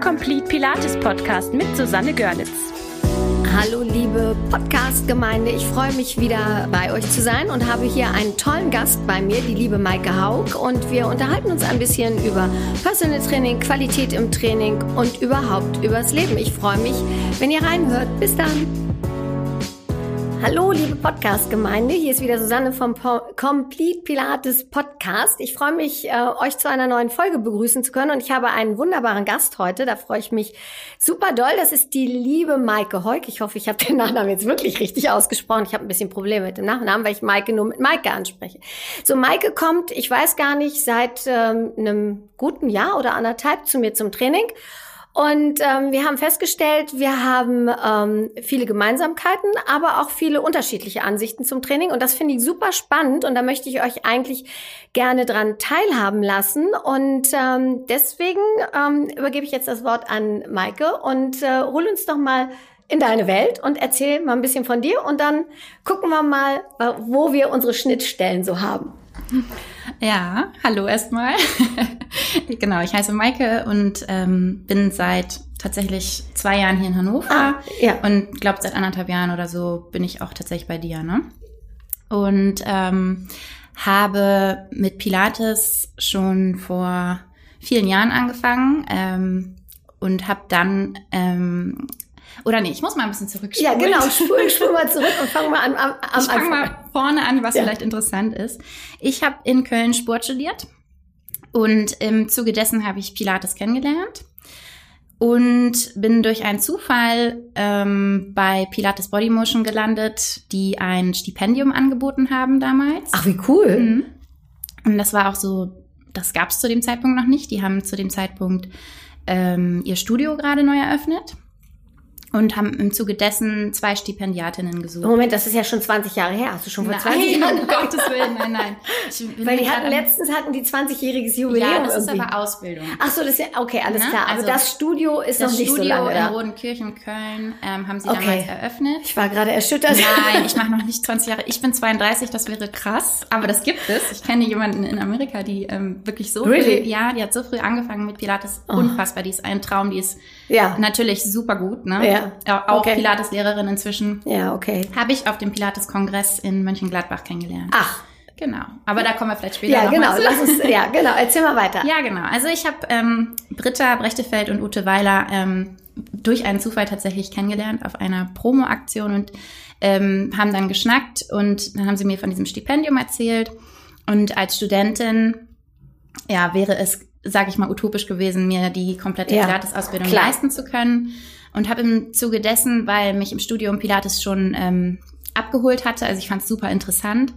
Complete Pilates Podcast mit Susanne Görlitz. Hallo liebe Podcast-Gemeinde, ich freue mich wieder bei euch zu sein und habe hier einen tollen Gast bei mir, die liebe Maike Haug und wir unterhalten uns ein bisschen über Personal Training, Qualität im Training und überhaupt übers Leben. Ich freue mich, wenn ihr reinhört. Bis dann. Hallo, liebe Podcast-Gemeinde. Hier ist wieder Susanne vom po Complete Pilates Podcast. Ich freue mich, äh, euch zu einer neuen Folge begrüßen zu können. Und ich habe einen wunderbaren Gast heute. Da freue ich mich super doll. Das ist die liebe Maike Heuk. Ich hoffe, ich habe den Nachnamen jetzt wirklich richtig ausgesprochen. Ich habe ein bisschen Probleme mit dem Nachnamen, weil ich Maike nur mit Maike anspreche. So, Maike kommt, ich weiß gar nicht, seit ähm, einem guten Jahr oder anderthalb zu mir zum Training. Und ähm, wir haben festgestellt, wir haben ähm, viele Gemeinsamkeiten, aber auch viele unterschiedliche Ansichten zum Training. Und das finde ich super spannend. Und da möchte ich euch eigentlich gerne dran teilhaben lassen. Und ähm, deswegen ähm, übergebe ich jetzt das Wort an Maike und äh, hol uns doch mal in deine Welt und erzähl mal ein bisschen von dir. Und dann gucken wir mal, wo wir unsere Schnittstellen so haben. Ja, hallo erstmal. genau, ich heiße Maike und ähm, bin seit tatsächlich zwei Jahren hier in Hannover. Ah, ja. Und glaube, seit anderthalb Jahren oder so bin ich auch tatsächlich bei dir, ne? Und ähm, habe mit Pilates schon vor vielen Jahren angefangen ähm, und habe dann ähm, oder nee, ich muss mal ein bisschen zurückspulen. Ja, genau. Spul, spul mal zurück und fang mal an am, am Ich fange mal vorne an, was ja. vielleicht interessant ist. Ich habe in Köln Sport studiert und im Zuge dessen habe ich Pilates kennengelernt und bin durch einen Zufall ähm, bei Pilates Body Motion gelandet, die ein Stipendium angeboten haben damals. Ach, wie cool. Mhm. Und das war auch so, das gab es zu dem Zeitpunkt noch nicht. Die haben zu dem Zeitpunkt ähm, ihr Studio gerade neu eröffnet und haben im Zuge dessen zwei Stipendiatinnen gesucht. Moment, das ist ja schon 20 Jahre her. Hast du schon vor nein, 20 Jahren? um Gottes Willen, nein, nein. Weil die hatten letztens hatten die 20-jähriges Jubiläum. Ja, das irgendwie. ist aber Ausbildung.Ach so, das ist ja, okay, alles ne? klar. Aber also das Studio ist noch nicht Studio so lange Das Studio in Rodenkirchen, Köln, ähm, haben sie okay. damals eröffnet. Ich war gerade erschüttert. Nein, ich mache noch nicht 20 Jahre. Ich bin 32, das wäre krass, aber das gibt es. Ich kenne jemanden in Amerika, die ähm, wirklich so really? früh, ja, die hat so früh angefangen mit Pilates. Oh. Unfassbar, die ist ein Traum, die ist ja. natürlich super gut, ne? Ja. Auch okay. Pilates-Lehrerin inzwischen. Ja, okay. Habe ich auf dem Pilates-Kongress in Mönchengladbach kennengelernt. Ach. Genau, aber da kommen wir vielleicht später Ja, noch genau, lass uns, ja, genau, erzähl mal weiter. Ja, genau. Also ich habe ähm, Britta Brechtefeld und Ute Weiler ähm, durch einen Zufall tatsächlich kennengelernt auf einer Promo-Aktion und ähm, haben dann geschnackt und dann haben sie mir von diesem Stipendium erzählt. Und als Studentin, ja, wäre es, sage ich mal, utopisch gewesen, mir die komplette ja, Pilates-Ausbildung leisten zu können und habe im Zuge dessen, weil mich im Studium Pilates schon ähm, abgeholt hatte, also ich fand es super interessant,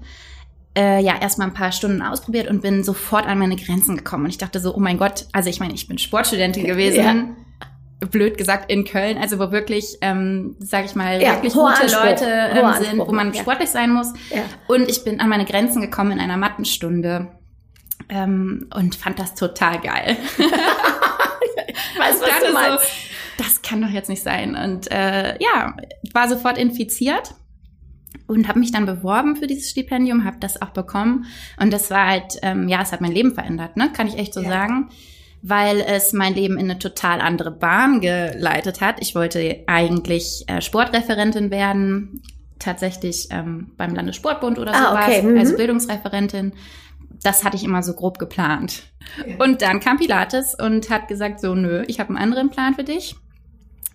äh, ja, erstmal ein paar Stunden ausprobiert und bin sofort an meine Grenzen gekommen. Und ich dachte so, oh mein Gott, also ich meine, ich bin Sportstudentin gewesen. Ja blöd gesagt in Köln, also wo wirklich, ähm, sage ich mal, ja, wirklich gute Anspruch, Leute ähm, sind, wo man ja. sportlich sein muss. Und ich bin an meine Grenzen gekommen in einer Mattenstunde ähm, und fand das total geil. ich weiß, was du meinst. So, das kann doch jetzt nicht sein. Und äh, ja, war sofort infiziert und habe mich dann beworben für dieses Stipendium, habe das auch bekommen. Und das war halt, ähm, ja, es hat mein Leben verändert, ne? Kann ich echt so ja. sagen. Weil es mein Leben in eine total andere Bahn geleitet hat. Ich wollte eigentlich äh, Sportreferentin werden, tatsächlich ähm, beim Landessportbund oder ah, sowas, okay. mhm. also Bildungsreferentin. Das hatte ich immer so grob geplant. Ja. Und dann kam Pilates und hat gesagt, so, nö, ich habe einen anderen Plan für dich.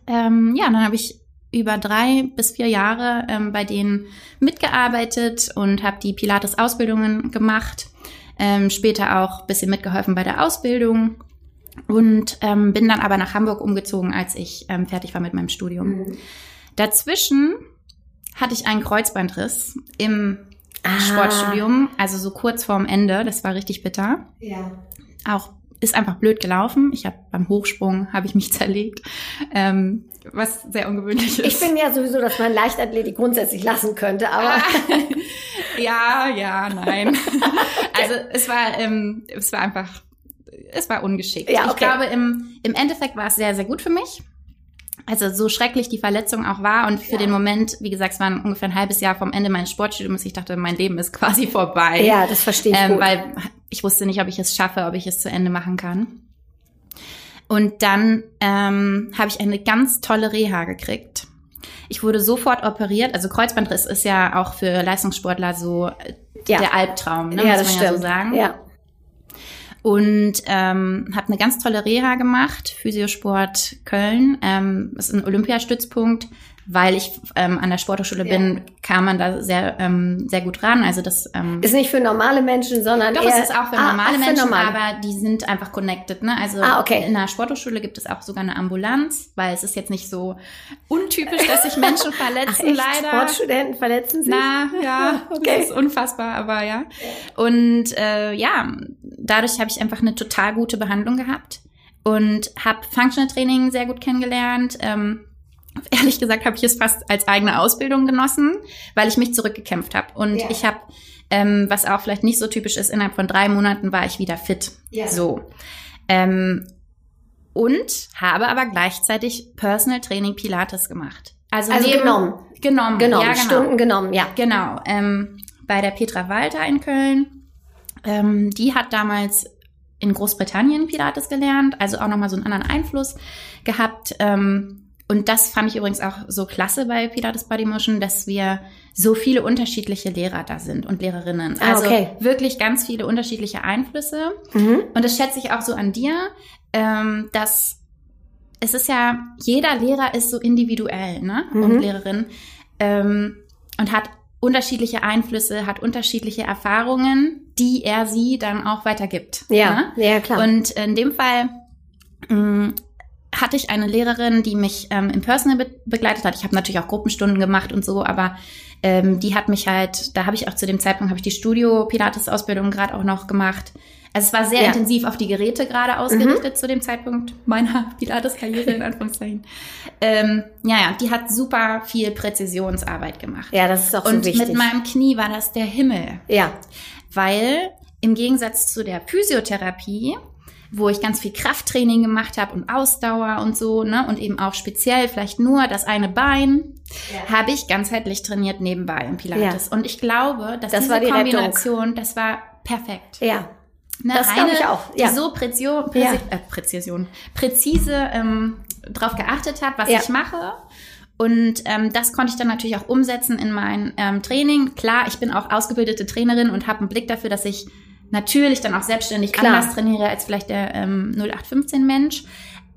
Ähm, ja, dann habe ich über drei bis vier Jahre ähm, bei denen mitgearbeitet und habe die Pilates-Ausbildungen gemacht. Ähm, später auch bisschen mitgeholfen bei der Ausbildung und ähm, bin dann aber nach Hamburg umgezogen, als ich ähm, fertig war mit meinem Studium. Mhm. Dazwischen hatte ich einen Kreuzbandriss im ah. Sportstudium, also so kurz vorm Ende. Das war richtig bitter. Ja. Auch ist einfach blöd gelaufen. Ich habe beim Hochsprung habe ich mich zerlegt, ähm, was sehr ungewöhnlich ist. Ich bin ja sowieso, dass man Leichtathletik grundsätzlich lassen könnte, aber ja, ja, nein. also es war, ähm, es war einfach, es war ungeschickt. Ja, okay. Ich glaube, im, im Endeffekt war es sehr, sehr gut für mich also so schrecklich die Verletzung auch war und für ja. den Moment, wie gesagt, es war ungefähr ein halbes Jahr vom Ende meines Sportstudiums, ich dachte, mein Leben ist quasi vorbei. Ja, das verstehe ich ähm, Weil ich wusste nicht, ob ich es schaffe, ob ich es zu Ende machen kann. Und dann ähm, habe ich eine ganz tolle Reha gekriegt. Ich wurde sofort operiert. Also Kreuzbandriss ist ja auch für Leistungssportler so äh, Ja. der Albtraum, ne, ja, muss das man stimmt. ja so sagen. Ja. Und ähm, habe eine ganz tolle Reha gemacht, Physiosport Köln. Ähm, ist ein Olympiastützpunkt. Weil ich ähm, an der Sporthochschule Ja. bin, kam man da sehr, ähm, sehr gut ran. Also das ähm, Ist nicht für normale Menschen, sondern Doch, eher, es ist auch für Ah, normale für Menschen, normale. aber die sind einfach connected. Ne? Also Ah, okay. in der Sporthochschule gibt es auch sogar eine Ambulanz, weil es ist jetzt nicht so untypisch, dass sich Menschen verletzen, Ach, leider. Sportstudenten verletzen sich? Na, ja, Okay. das ist unfassbar, aber ja. Und äh, ja, dadurch habe ich einfach eine total gute Behandlung gehabt und habe Functional Training sehr gut kennengelernt. Ähm, ehrlich gesagt habe ich es fast als eigene Ausbildung genossen, weil ich mich zurückgekämpft habe. Und Ja. ich habe, ähm, was auch vielleicht nicht so typisch ist, innerhalb von drei Monaten war ich wieder fit. Ja. So. Ähm, und habe aber gleichzeitig Personal Training Pilates gemacht. Also, Also neben- genommen. Genommen, Genau, ja, genau. Stunden genommen, ja. Genau, ähm, bei der Petra Walter in Köln. Ähm, die hat damals in Großbritannien Pilates gelernt, also auch nochmal so einen anderen Einfluss gehabt. Ähm, und das fand ich übrigens auch so klasse bei Pilates Body Motion, dass wir so viele unterschiedliche Lehrer da sind und Lehrerinnen. Ah, Also okay. wirklich ganz viele unterschiedliche Einflüsse. Mhm. Und das schätze ich auch so an dir, ähm, dass es ist ja, jeder Lehrer ist so individuell, ne? Mhm. Und Lehrerin. Ähm, und hat unterschiedliche Einflüsse, hat unterschiedliche Erfahrungen, die er sie dann auch weitergibt. Ja, Ne? ja, klar. Und in dem Fall mh, hatte ich eine Lehrerin, die mich ähm, im Personal be begleitet hat. Ich habe natürlich auch Gruppenstunden gemacht und so, aber ähm, die hat mich halt, da habe ich auch zu dem Zeitpunkt, habe ich die Studio-Pilates-Ausbildung gerade auch noch gemacht. Also es war sehr Ja. intensiv auf die Geräte gerade ausgerichtet zu dem Zeitpunkt meiner Pilates-Karriere in Anführungszeichen. Ähm, ja, ja, die hat super viel Präzisionsarbeit gemacht. ja, das ist auch und so wichtig. mit meinem Knie war das der Himmel ja, weil im Gegensatz zu der Physiotherapie, wo ich ganz viel Krafttraining gemacht habe und Ausdauer und so, ne, und eben auch speziell vielleicht nur das eine Bein, habe ich ganzheitlich trainiert nebenbei im Pilates. Und ich glaube, dass Das diese war die Rettung. Kombination, das war perfekt. ja. Ne, Das glaube ich auch, ja. Die so Präzio, Präzi Ja. äh, Präzision, präzise ähm, drauf geachtet hat, was Ja. ich mache. Und ähm, das konnte ich dann natürlich auch umsetzen in mein ähm, Training. Klar, ich bin auch ausgebildete Trainerin und habe einen Blick dafür, dass ich natürlich dann auch selbstständig Klar. anders trainiere als vielleicht der ähm, 0815 Mensch.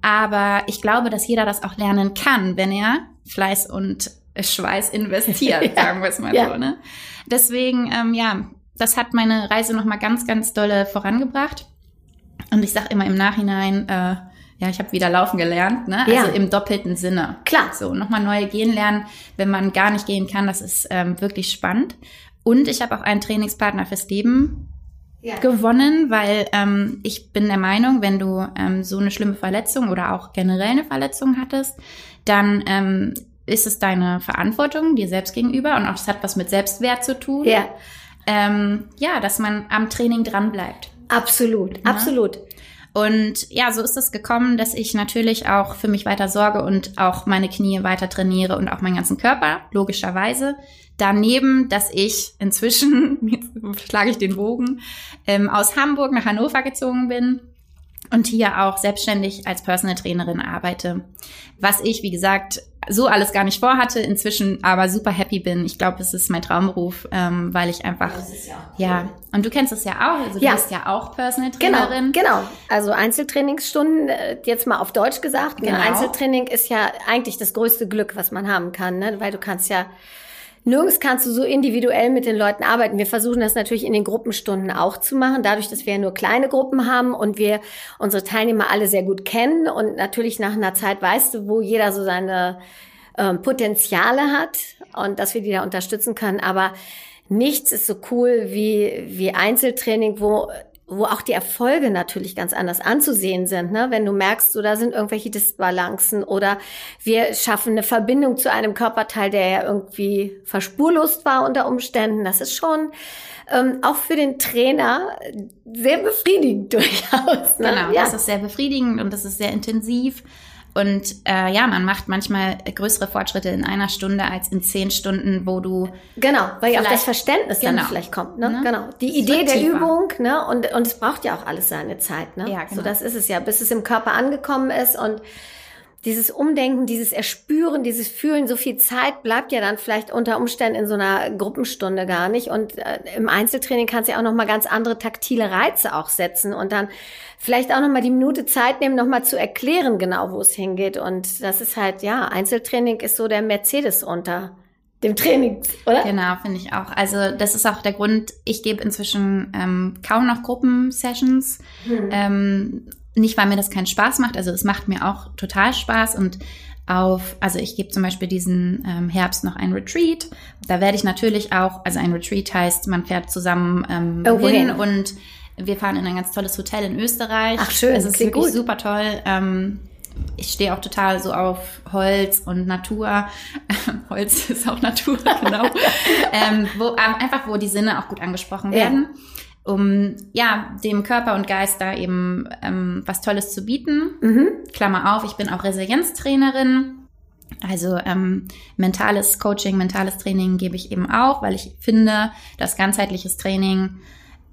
Aber ich glaube, dass jeder das auch lernen kann, wenn er Fleiß und Schweiß investiert, Ja. sagen wir es mal Ja. so. Ne? Deswegen, ähm, ja, das hat meine Reise nochmal ganz, ganz dolle vorangebracht. Und ich sage immer im Nachhinein, äh, ja, ich habe wieder laufen gelernt, ne? Ja. Also im doppelten Sinne. Klar. So, nochmal neue gehen lernen, wenn man gar nicht gehen kann, das ist ähm, wirklich spannend. Und ich habe auch einen Trainingspartner fürs Leben Ja. gewonnen, weil ähm, ich bin der Meinung, wenn du ähm, so eine schlimme Verletzung oder auch generell eine Verletzung hattest, dann ähm, ist es deine Verantwortung dir selbst gegenüber und auch das hat was mit Selbstwert zu tun. Ja, Ähm, ja, dass man am Training dran bleibt. absolut, absolut. Und ja, so ist es gekommen, dass ich natürlich auch für mich weiter sorge und auch meine Knie weiter trainiere und auch meinen ganzen Körper, logischerweise. Daneben, dass ich inzwischen, jetzt schlage ich den Bogen, ähm, aus Hamburg nach Hannover gezogen bin und hier auch selbstständig als Personal Trainerin arbeite. Was ich, wie gesagt, so alles gar nicht vorhatte, inzwischen aber super happy bin. Ich glaube, es ist mein Traumberuf, ähm, weil ich einfach, ja, und du kennst es ja auch, also Ja. du bist ja auch Personal Genau, Trainerin. genau. Also Einzeltrainingsstunden, äh, jetzt mal auf Deutsch gesagt. Ne? Genau. Einzeltraining ist ja eigentlich das größte Glück, was man haben kann, ne? weil du kannst ja Nirgends kannst du so individuell mit den Leuten arbeiten. Wir versuchen das natürlich in den Gruppenstunden auch zu machen, dadurch, dass wir ja nur kleine Gruppen haben und wir unsere Teilnehmer alle sehr gut kennen und natürlich nach einer Zeit weißt du, wo jeder so seine ähm, Potenziale hat und dass wir die da unterstützen können. Aber nichts ist so cool wie, wie Einzeltraining, wo wo auch die Erfolge natürlich ganz anders anzusehen sind. Ne? Wenn du merkst, so da sind irgendwelche Disbalancen oder wir schaffen eine Verbindung zu einem Körperteil, der ja irgendwie verspurlost war unter Umständen. Das ist schon ähm, auch für den Trainer sehr befriedigend durchaus. Ne? Genau, ja. das ist sehr befriedigend und das ist sehr intensiv. Und äh, ja, man macht manchmal größere Fortschritte in einer Stunde als in zehn Stunden, wo du genau, weil ja auch das Verständnis genau. dann vielleicht kommt, ne? ne? Genau, die Idee der tiefer. Übung, ne? Und und es braucht ja auch alles seine Zeit, ne? Ja, genau. So das ist es ja, bis es im Körper angekommen ist und dieses Umdenken, dieses Erspüren, dieses Fühlen, so viel Zeit bleibt ja dann vielleicht unter Umständen in so einer Gruppenstunde gar nicht. Und äh, im Einzeltraining kannst du ja auch nochmal ganz andere taktile Reize auch setzen und dann vielleicht auch nochmal die Minute Zeit nehmen, nochmal zu erklären, genau wo es hingeht. Und das ist halt, ja, Einzeltraining ist so der Mercedes unter dem Training, oder? Genau, finde ich auch. Also das ist auch der Grund, ich gebe inzwischen ähm, kaum noch Gruppensessions. Hm. Ähm, nicht, weil mir das keinen Spaß macht, also es macht mir auch total Spaß und auf, also ich gebe zum Beispiel diesen ähm, Herbst noch ein Retreat. Da werde ich natürlich auch, also ein Retreat heißt, man fährt zusammen ähm, oh, hin, und wir fahren in ein ganz tolles Hotel in Österreich. Ach schön, es ist wirklich gut. super toll. Ähm, ich stehe auch total so auf Holz und Natur. Holz ist auch Natur, genau. ähm, wo, einfach, wo die Sinne auch gut angesprochen werden. Ja um ja dem Körper und Geist da eben ähm, was Tolles zu bieten. Mhm. Klammer auf, ich bin auch Resilienztrainerin. Also ähm, mentales Coaching, mentales Training gebe ich eben auch, weil ich finde, dass ganzheitliches Training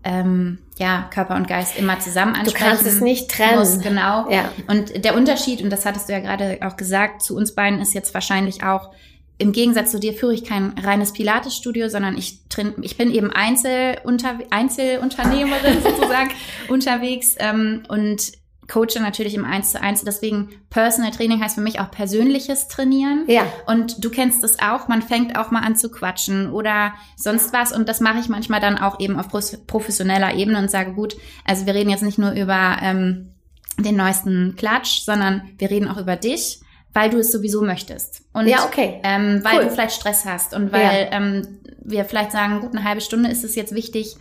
ähm, ja Körper und Geist immer zusammen ansprechen. Du kannst es nicht trennen. Muss, genau. Ja. Und der Unterschied, und das hattest du ja gerade auch gesagt, zu uns beiden ist jetzt wahrscheinlich auch, im Gegensatz zu dir führe ich kein reines Pilates-Studio, sondern ich, ich bin eben Einzelunter, Einzelunternehmerin sozusagen unterwegs ähm, und coache natürlich im Eins zu Eins. Deswegen Personal Training heißt für mich auch persönliches Trainieren. Ja. Und du kennst es auch, man fängt auch mal an zu quatschen oder sonst was. Und das mache ich manchmal dann auch eben auf professioneller Ebene und sage, gut, also wir reden jetzt nicht nur über ähm, den neuesten Klatsch, sondern wir reden auch über dich weil du es sowieso möchtest. Und ja, okay. ähm, weil cool. du vielleicht Stress hast und weil ja. ähm, wir vielleicht sagen, gut, eine halbe Stunde ist es jetzt wichtig,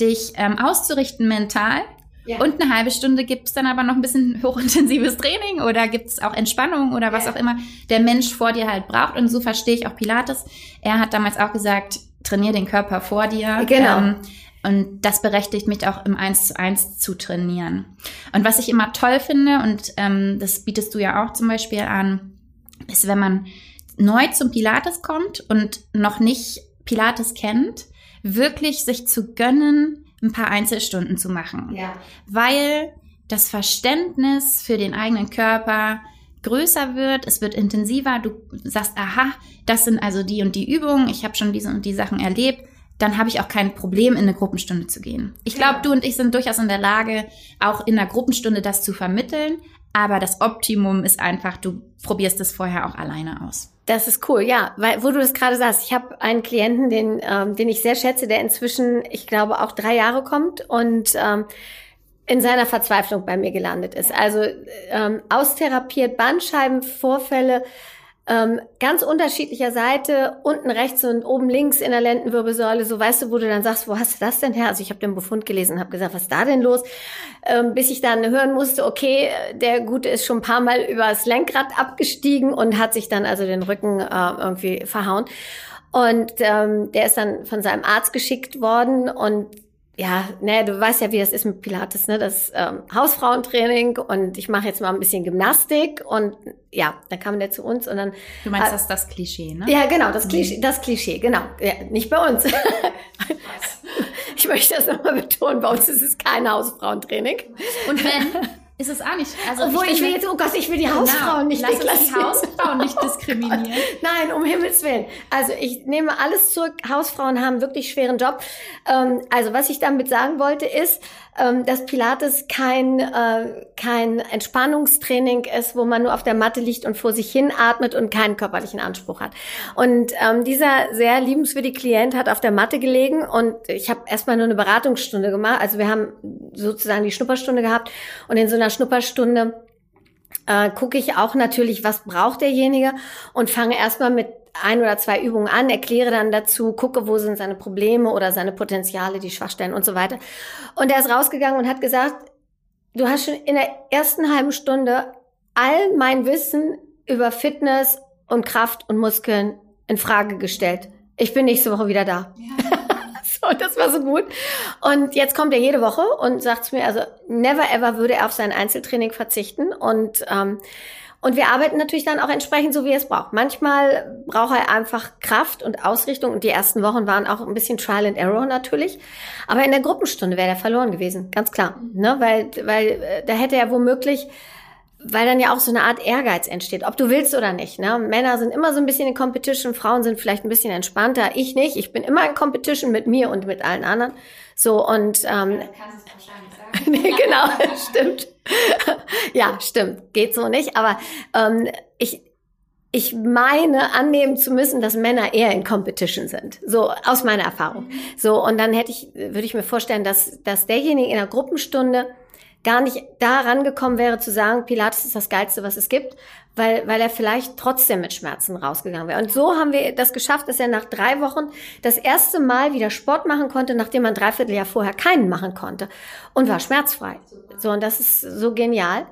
dich ähm, auszurichten mental. Ja. Und eine halbe Stunde gibt es dann aber noch ein bisschen hochintensives Training oder gibt es auch Entspannung oder was ja. auch immer der Mensch vor dir halt braucht. Und so verstehe ich auch Pilates. Er hat damals auch gesagt, trainier den Körper vor dir. Genau. Ähm, und das berechtigt mich auch im Eins zu eins zu trainieren. Und was ich immer toll finde, und ähm, das bietest du ja auch zum Beispiel an, ist, wenn man neu zum Pilates kommt und noch nicht Pilates kennt, wirklich sich zu gönnen, ein paar Einzelstunden zu machen. Ja. Weil das Verständnis für den eigenen Körper größer wird, es wird intensiver, du sagst, aha, das sind also die und die Übungen, ich habe schon diese und die Sachen erlebt, dann habe ich auch kein Problem, in eine Gruppenstunde zu gehen. Ich glaube, du und ich sind durchaus in der Lage, auch in einer Gruppenstunde das zu vermitteln. Aber das Optimum ist einfach, du probierst es vorher auch alleine aus. Das ist cool, ja, weil wo du das gerade sagst, ich habe einen Klienten, den, ähm, den ich sehr schätze, der inzwischen, ich glaube, auch drei Jahre kommt und ähm, in seiner Verzweiflung bei mir gelandet ist. Also ähm, austherapiert Bandscheibenvorfälle, ähm, ganz unterschiedlicher Seite, unten rechts und oben links in der Lendenwirbelsäule, so weißt du, wo du dann sagst, wo hast du das denn her? Also ich habe den Befund gelesen, habe gesagt, was ist da denn los? Ähm, bis ich dann hören musste, okay, der Gute ist schon ein paar Mal übers Lenkrad abgestiegen und hat sich dann also den Rücken äh, irgendwie verhauen. Und ähm, der ist dann von seinem Arzt geschickt worden und ja, ne, du weißt ja, wie das ist mit Pilates, ne? Das ähm, Hausfrauentraining und ich mache jetzt mal ein bisschen Gymnastik und ja, dann kam der zu uns und dann. Du meinst äh, das das Klischee, ne? Ja, genau, das Klischee, das Klischee, genau. Ja, nicht bei uns. ich möchte das nochmal betonen, bei uns ist es kein Hausfrauentraining. Und wenn, ist es auch nicht. Also Obwohl ich, ich will jetzt, oh Gott, ich will die genau, Hausfrauen nicht lass uns die Hausfrauen nicht diskriminieren. Nein, um Himmels Willen. Also ich nehme alles zurück. Hausfrauen haben wirklich schweren Job. Ähm, also was ich damit sagen wollte ist, ähm, dass Pilates kein, äh, kein Entspannungstraining ist, wo man nur auf der Matte liegt und vor sich hin atmet und keinen körperlichen Anspruch hat. Und ähm, dieser sehr liebenswürdige Klient hat auf der Matte gelegen und ich habe erstmal nur eine Beratungsstunde gemacht. Also wir haben sozusagen die Schnupperstunde gehabt und in so einer Schnupperstunde äh, gucke ich auch natürlich, was braucht derjenige und fange erstmal mit ein oder zwei Übungen an, erkläre dann dazu, gucke, wo sind seine Probleme oder seine Potenziale, die Schwachstellen und so weiter. Und er ist rausgegangen und hat gesagt, du hast schon in der ersten halben Stunde all mein Wissen über Fitness und Kraft und Muskeln in Frage gestellt. Ich bin nächste Woche wieder da. Ja. So, das war so gut. Und jetzt kommt er jede Woche und sagt zu mir, also never ever würde er auf sein Einzeltraining verzichten und ähm, Und wir arbeiten natürlich dann auch entsprechend so, wie er es braucht. Manchmal braucht er einfach Kraft und Ausrichtung. Und die ersten Wochen waren auch ein bisschen Trial and Error natürlich. Aber in der Gruppenstunde wäre er verloren gewesen, ganz klar. Ne? Weil, weil äh, da hätte er womöglich weil dann ja auch so eine Art Ehrgeiz entsteht, ob du willst oder nicht. Ne? Männer sind immer so ein bisschen in Competition, Frauen sind vielleicht ein bisschen entspannter. Ich nicht. Ich bin immer in Competition mit mir und mit allen anderen. So und ähm, nee, genau, stimmt. ja, stimmt. Geht so nicht. Aber ähm, ich, ich meine annehmen zu müssen, dass Männer eher in Competition sind. So aus meiner Erfahrung. So und dann hätte ich, würde ich mir vorstellen, dass dass derjenige in der Gruppenstunde gar nicht da rangekommen wäre zu sagen, Pilates ist das Geilste, was es gibt, weil, weil er vielleicht trotzdem mit Schmerzen rausgegangen wäre. Und so haben wir das geschafft, dass er nach drei Wochen das erste Mal wieder Sport machen konnte, nachdem man dreiviertel Jahr vorher keinen machen konnte und war schmerzfrei. So, und das ist so genial.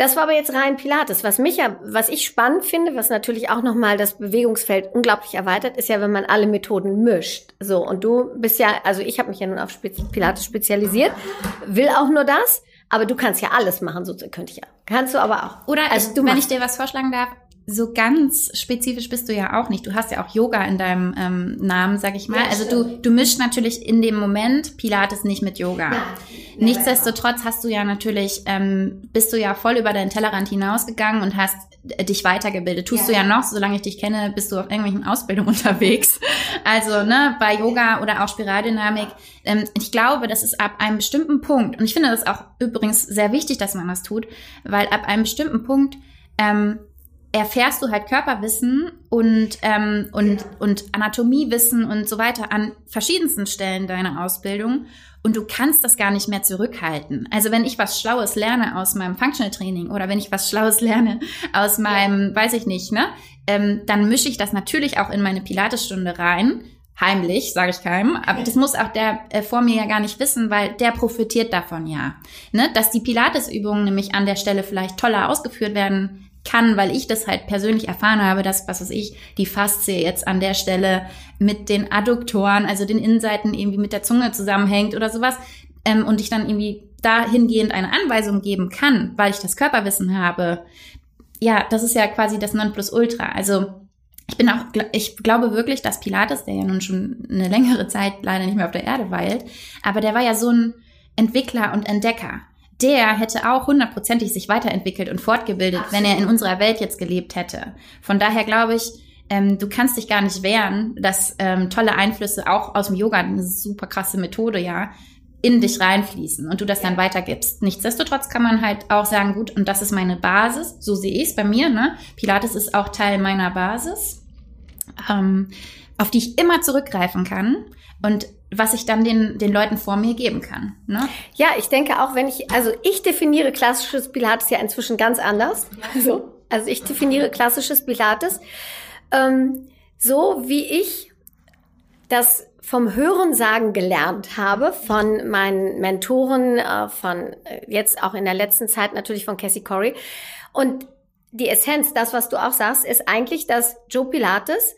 Das war aber jetzt rein Pilates. Was mich ja, was ich spannend finde, was natürlich auch nochmal das Bewegungsfeld unglaublich erweitert, ist ja, wenn man alle Methoden mischt. So, und du bist ja, also ich habe mich ja nun auf Pilates spezialisiert, will auch nur das. Aber du kannst ja alles machen, so könnte ich ja. Kannst du aber auch. Oder also, ich, wenn machst. ich dir was vorschlagen darf, so ganz spezifisch bist du ja auch nicht. Du hast ja auch Yoga in deinem ähm, Namen, sag ich mal. Ja, also du, du mischst natürlich in dem Moment Pilates nicht mit Yoga. Ja, Nichtsdestotrotz hast du ja natürlich, ähm, bist du ja voll über deinen Tellerrand hinausgegangen und hast dich weitergebildet. Tust ja. du ja noch, solange ich dich kenne, bist du auf irgendwelchen Ausbildungen unterwegs. Also, ne, bei Yoga oder auch Spiraldynamik. Ähm, ich glaube, das ist ab einem bestimmten Punkt, und ich finde das auch übrigens sehr wichtig, dass man das tut, weil ab einem bestimmten Punkt ähm, erfährst du halt Körperwissen und, ähm, und, und Anatomiewissen und so weiter an verschiedensten Stellen deiner Ausbildung und du kannst das gar nicht mehr zurückhalten. Also wenn ich was Schlaues lerne aus meinem Functional Training oder wenn ich was Schlaues lerne aus meinem, weiß ich nicht, ne, ähm, dann mische ich das natürlich auch in meine Pilatesstunde rein. Heimlich, sage ich keinem. Aber das muss auch der äh, vor mir ja gar nicht wissen, weil der profitiert davon ja. Ne? Dass die Pilatesübungen nämlich an der Stelle vielleicht toller ausgeführt werden kann, weil ich das halt persönlich erfahren habe, dass, was weiß ich, die Faszie jetzt an der Stelle mit den Adduktoren, also den Innenseiten irgendwie mit der Zunge zusammenhängt oder sowas ähm, und ich dann irgendwie dahingehend eine Anweisung geben kann, weil ich das Körperwissen habe. Ja, das ist ja quasi das Nonplusultra. Also ich bin auch, ich glaube wirklich, dass Pilates, der ja nun schon eine längere Zeit leider nicht mehr auf der Erde weilt, aber der war ja so ein Entwickler und Entdecker der hätte auch hundertprozentig sich weiterentwickelt und fortgebildet, Absolut. wenn er in unserer Welt jetzt gelebt hätte. Von daher glaube ich, ähm, du kannst dich gar nicht wehren, dass ähm, tolle Einflüsse auch aus dem Yoga, eine super krasse Methode, ja, in dich reinfließen und du das dann weitergibst. Nichtsdestotrotz kann man halt auch sagen, gut, und das ist meine Basis, so sehe ich es bei mir, ne? Pilates ist auch Teil meiner Basis, ähm, auf die ich immer zurückgreifen kann. Und was ich dann den, den Leuten vor mir geben kann. Ne? Ja, ich denke auch, wenn ich, also ich definiere klassisches Pilates ja inzwischen ganz anders. Also, also ich definiere klassisches Pilates ähm, so, wie ich das vom Hörensagen gelernt habe, von meinen Mentoren, äh, von äh, jetzt auch in der letzten Zeit natürlich von Cassie Corey. Und die Essenz, das, was du auch sagst, ist eigentlich, dass Joe Pilates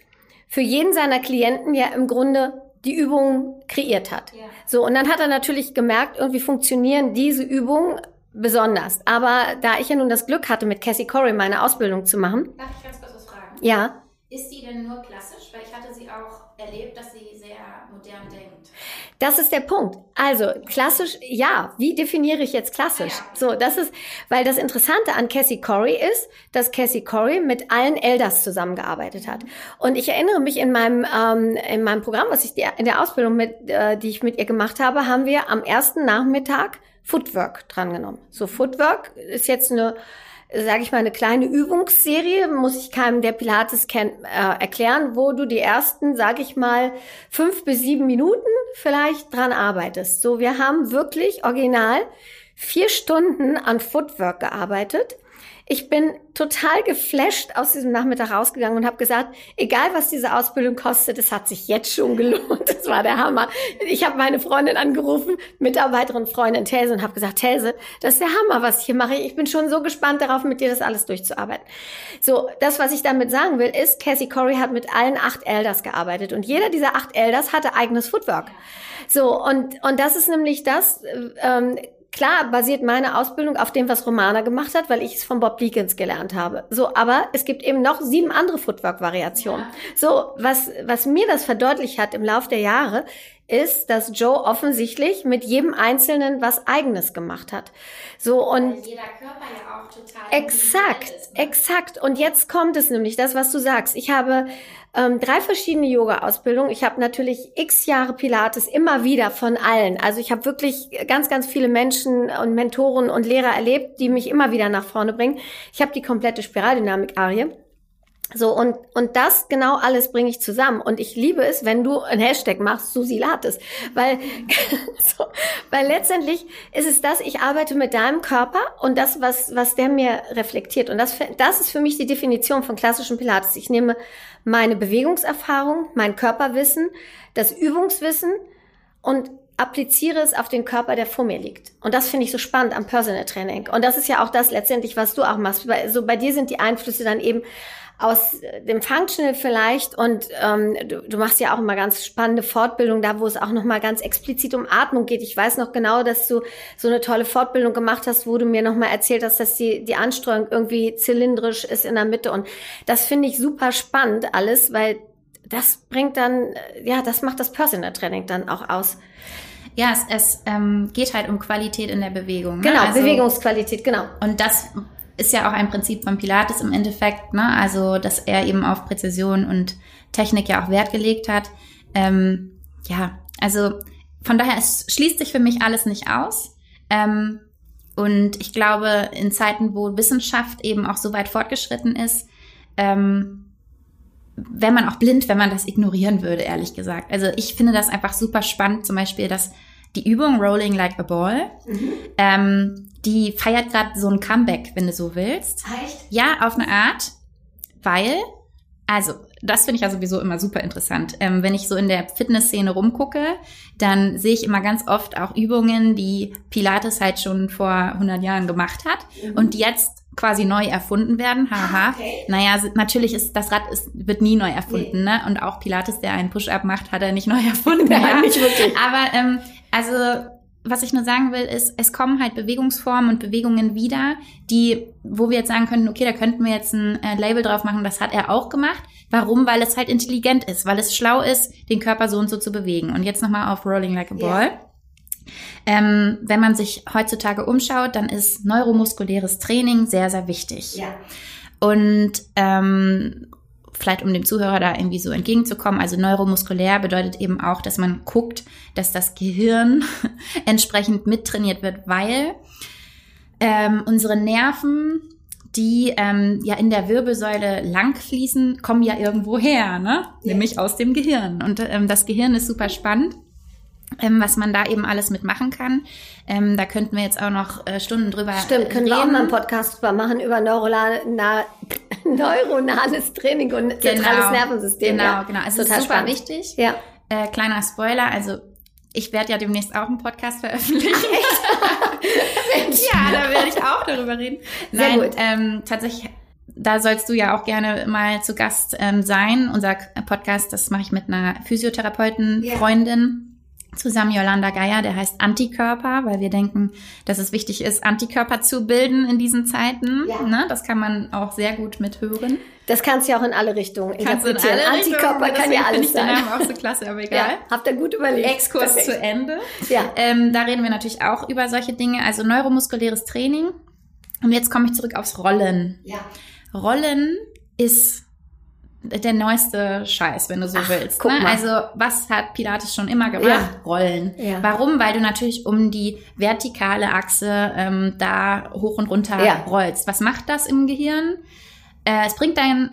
für jeden seiner Klienten ja im Grunde die Übung kreiert hat. Ja. So, und dann hat er natürlich gemerkt, irgendwie funktionieren diese Übungen besonders. Aber da ich ja nun das Glück hatte, mit Cassie Corey meine Ausbildung zu machen. Darf ich ganz kurz was fragen? Ja. Ist die denn nur klassisch? Weil ich hatte sie auch erlebt, dass sie sehr modern denkt. Das ist der Punkt. Also klassisch, ja. Wie definiere ich jetzt klassisch? So, das ist, weil das Interessante an Cassie Corey ist, dass Cassie Corey mit allen Elders zusammengearbeitet hat. Und ich erinnere mich in meinem ähm, in meinem Programm, was ich in der Ausbildung mit, äh, die ich mit ihr gemacht habe, haben wir am ersten Nachmittag Footwork drangenommen. So Footwork ist jetzt eine sage ich mal, eine kleine Übungsserie, muss ich keinem, der Pilates kennt, äh, erklären, wo du die ersten, sage ich mal, fünf bis sieben Minuten vielleicht dran arbeitest. So, wir haben wirklich original vier Stunden an Footwork gearbeitet ich bin total geflasht aus diesem Nachmittag rausgegangen und habe gesagt, egal was diese Ausbildung kostet, es hat sich jetzt schon gelohnt. Das war der Hammer. Ich habe meine Freundin angerufen, Mitarbeiterin Freundin Thelse und habe gesagt, Thelse, das ist der Hammer, was ich hier mache. Ich bin schon so gespannt darauf, mit dir das alles durchzuarbeiten. So, das, was ich damit sagen will, ist, Cassie Corey hat mit allen acht Elders gearbeitet und jeder dieser acht Elders hatte eigenes Footwork. So, und, und das ist nämlich das, ähm, klar basiert meine Ausbildung auf dem, was Romana gemacht hat, weil ich es von Bob Deakins gelernt habe. So, aber es gibt eben noch sieben andere Footwork-Variationen. So, was, was mir das verdeutlicht hat im Lauf der Jahre, ist, dass Joe offensichtlich mit jedem Einzelnen was Eigenes gemacht hat. So und Weil jeder Körper ja auch total exakt, ist, ne? exakt. Und jetzt kommt es nämlich, das, was du sagst. Ich habe ähm, drei verschiedene Yoga-Ausbildungen. Ich habe natürlich x Jahre Pilates immer wieder von allen. Also ich habe wirklich ganz, ganz viele Menschen und Mentoren und Lehrer erlebt, die mich immer wieder nach vorne bringen. Ich habe die komplette Spiraldynamik-Arie. So, und, und das genau alles bringe ich zusammen. Und ich liebe es, wenn du ein Hashtag machst, Susi Lattes. Weil, so, weil letztendlich ist es das, ich arbeite mit deinem Körper und das, was, was der mir reflektiert. Und das, das ist für mich die Definition von klassischem Pilates. Ich nehme meine Bewegungserfahrung, mein Körperwissen, das Übungswissen und appliziere es auf den Körper, der vor mir liegt. Und das finde ich so spannend am Personal Training. Und das ist ja auch das letztendlich, was du auch machst. Bei, so bei dir sind die Einflüsse dann eben aus dem Functional vielleicht und ähm, du, du machst ja auch immer ganz spannende Fortbildung da, wo es auch noch mal ganz explizit um Atmung geht. Ich weiß noch genau, dass du so eine tolle Fortbildung gemacht hast, wo du mir noch mal erzählt hast, dass die die Anstreuung irgendwie zylindrisch ist in der Mitte und das finde ich super spannend alles, weil das bringt dann ja, das macht das Personal Training dann auch aus. Ja, es, es ähm, geht halt um Qualität in der Bewegung. Ne? Genau, Also- Bewegungsqualität, genau. Und das ist ja auch ein Prinzip von Pilates im Endeffekt, ne? Also, dass er eben auf Präzision und Technik ja auch Wert gelegt hat. Ähm, ja, also von daher, es schließt sich für mich alles nicht aus. Ähm, und ich glaube, in Zeiten, wo Wissenschaft eben auch so weit fortgeschritten ist, ähm, wäre man auch blind, wenn man das ignorieren würde, ehrlich gesagt. Also ich finde das einfach super spannend, zum Beispiel, dass die Übung Rolling Like a Ball, ähm, die feiert gerade so ein Comeback, wenn du so willst. Echt? Ja, auf eine Art, weil, also, das finde ich ja sowieso immer super interessant. Ähm, wenn ich so in der Fitnessszene rumgucke, dann sehe ich immer ganz oft auch Übungen, die Pilates halt schon vor 100 Jahren gemacht hat und die jetzt quasi neu erfunden werden. Haha. okay. Naja, natürlich ist das Rad ist, wird nie neu erfunden, ne? Und auch Pilates, der einen Push-Up macht, hat er nicht neu erfunden. Nein, ja. nicht wirklich. Aber ähm, also was ich nur sagen will, ist, es kommen halt Bewegungsformen und Bewegungen wieder, die, wo wir jetzt sagen könnten, okay, da könnten wir jetzt ein äh, Label drauf machen, das hat er auch gemacht. Warum? Weil es halt intelligent ist, weil es schlau ist, den Körper so und so zu bewegen. Und jetzt nochmal auf Rolling Like a. Ball. Ähm, wenn man sich heutzutage umschaut, dann ist neuromuskuläres Training sehr, sehr wichtig. Ja. Und ähm, vielleicht um dem Zuhörer da irgendwie so entgegenzukommen, also neuromuskulär bedeutet eben auch, dass man guckt, dass das Gehirn entsprechend mittrainiert wird, weil ähm, unsere Nerven, die ähm, ja in der Wirbelsäule lang fließen, kommen ja irgendwo her, ne? Ja. Nämlich aus dem Gehirn. Und ähm, das Gehirn ist super spannend. Ähm, was man da eben alles mitmachen kann. Ähm, da könnten wir jetzt auch noch äh, Stunden drüber Stimmt, können wir auch reden. mal einen Podcast drüber machen über neuronal, na, neuronales Training und zentrales Nervensystem. Genau, ja. genau. Es Total ist super spannend. wichtig. Ja. Äh, kleiner Spoiler, also ich werde ja demnächst auch einen Podcast veröffentlichen. ja, da werde ich auch darüber reden. Sehr Nein, gut. Ähm, tatsächlich, da sollst du ja auch gerne mal zu Gast ähm, sein. Unser Podcast, das mache ich mit einer Physiotherapeuten, Ja. Freundin. Zusammen Yolanda Geier, der heißt Antikörper, weil wir denken, dass es wichtig ist, Antikörper zu bilden in diesen Zeiten. Ja. Ne? Das kann man auch sehr gut mithören. Das kannst du ja auch in alle Richtungen Kannst du in interpretieren. alle Antikörper Richtungen, kann ja alles ich den sein. Namen auch so klasse, aber egal. Ja, habt ihr gut überlegt. Exkurs Perfekt. zu Ende. Ja. Ähm, da reden wir natürlich auch über solche Dinge, also neuromuskuläres Training. Und jetzt komme ich zurück aufs Rollen. Ja. Rollen ist der neueste Scheiß, wenn du so Ach, willst. ne? Also was hat Pilates schon immer gemacht? Ja. Rollen. Ja. Warum? Weil du natürlich um die vertikale Achse ähm, da hoch und runter Ja. rollst. Was macht das im Gehirn? Äh, es bringt dein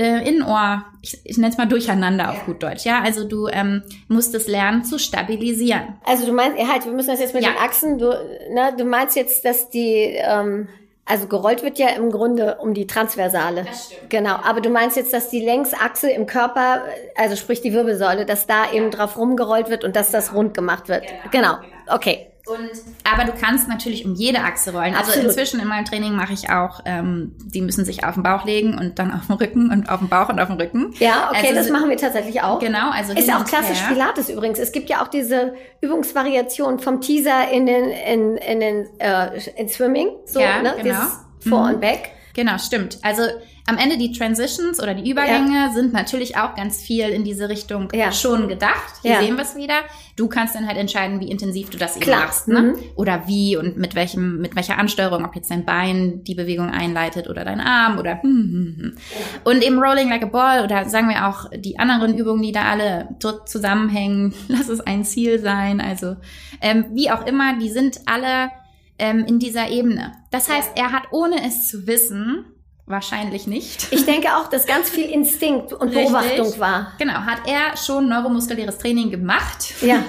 äh, Innenohr, ich, ich nenne es mal durcheinander auf gut Deutsch. Ja, also du ähm, musst es lernen zu stabilisieren. Also du meinst, halt, wir müssen das jetzt mit den Achsen, du, ne, du meinst jetzt, dass die, ähm, also gerollt wird ja im Grunde um die Transversale. Das stimmt. Genau, aber du meinst jetzt, dass die Längsachse im Körper, also sprich die Wirbelsäule, dass da eben drauf rumgerollt wird und dass das rund gemacht wird. Genau, Genau, okay. Und, aber du kannst natürlich um jede Achse rollen. Also Absolut. inzwischen in meinem Training mache ich auch, ähm, die müssen sich auf den Bauch legen und dann auf den Rücken und auf den Bauch und auf den Rücken. Ja, okay, Also das machen wir tatsächlich auch. Genau, also Ist ja auch klassisch her. Pilates übrigens. Es gibt ja auch diese Übungsvariation vom Teaser in den in, in den äh, in Swimming, so Ja, ne, genau. dieses Vor Mhm. und Back. Genau, stimmt. Also am Ende die Transitions oder die Übergänge sind natürlich auch ganz viel in diese Richtung Ja. schon gedacht. Hier Ja. sehen wir es wieder. Du kannst dann halt entscheiden, wie intensiv du das eben Klar. machst, ne? Mhm. Oder wie und mit welchem, mit welcher Ansteuerung, ob jetzt dein Bein die Bewegung einleitet oder dein Arm oder hm, hm, hm. und eben Rolling like a Ball oder sagen wir auch die anderen Übungen, die da alle dort zusammenhängen. Lass es ein Ziel sein. Also ähm, wie auch immer, die sind alle ähm, in dieser Ebene. Das heißt, er hat ohne es zu wissen, wahrscheinlich nicht. Ich denke auch, dass ganz viel Instinkt und Richtig. Beobachtung war. Genau, hat er schon neuromuskuläres Training gemacht. Ja.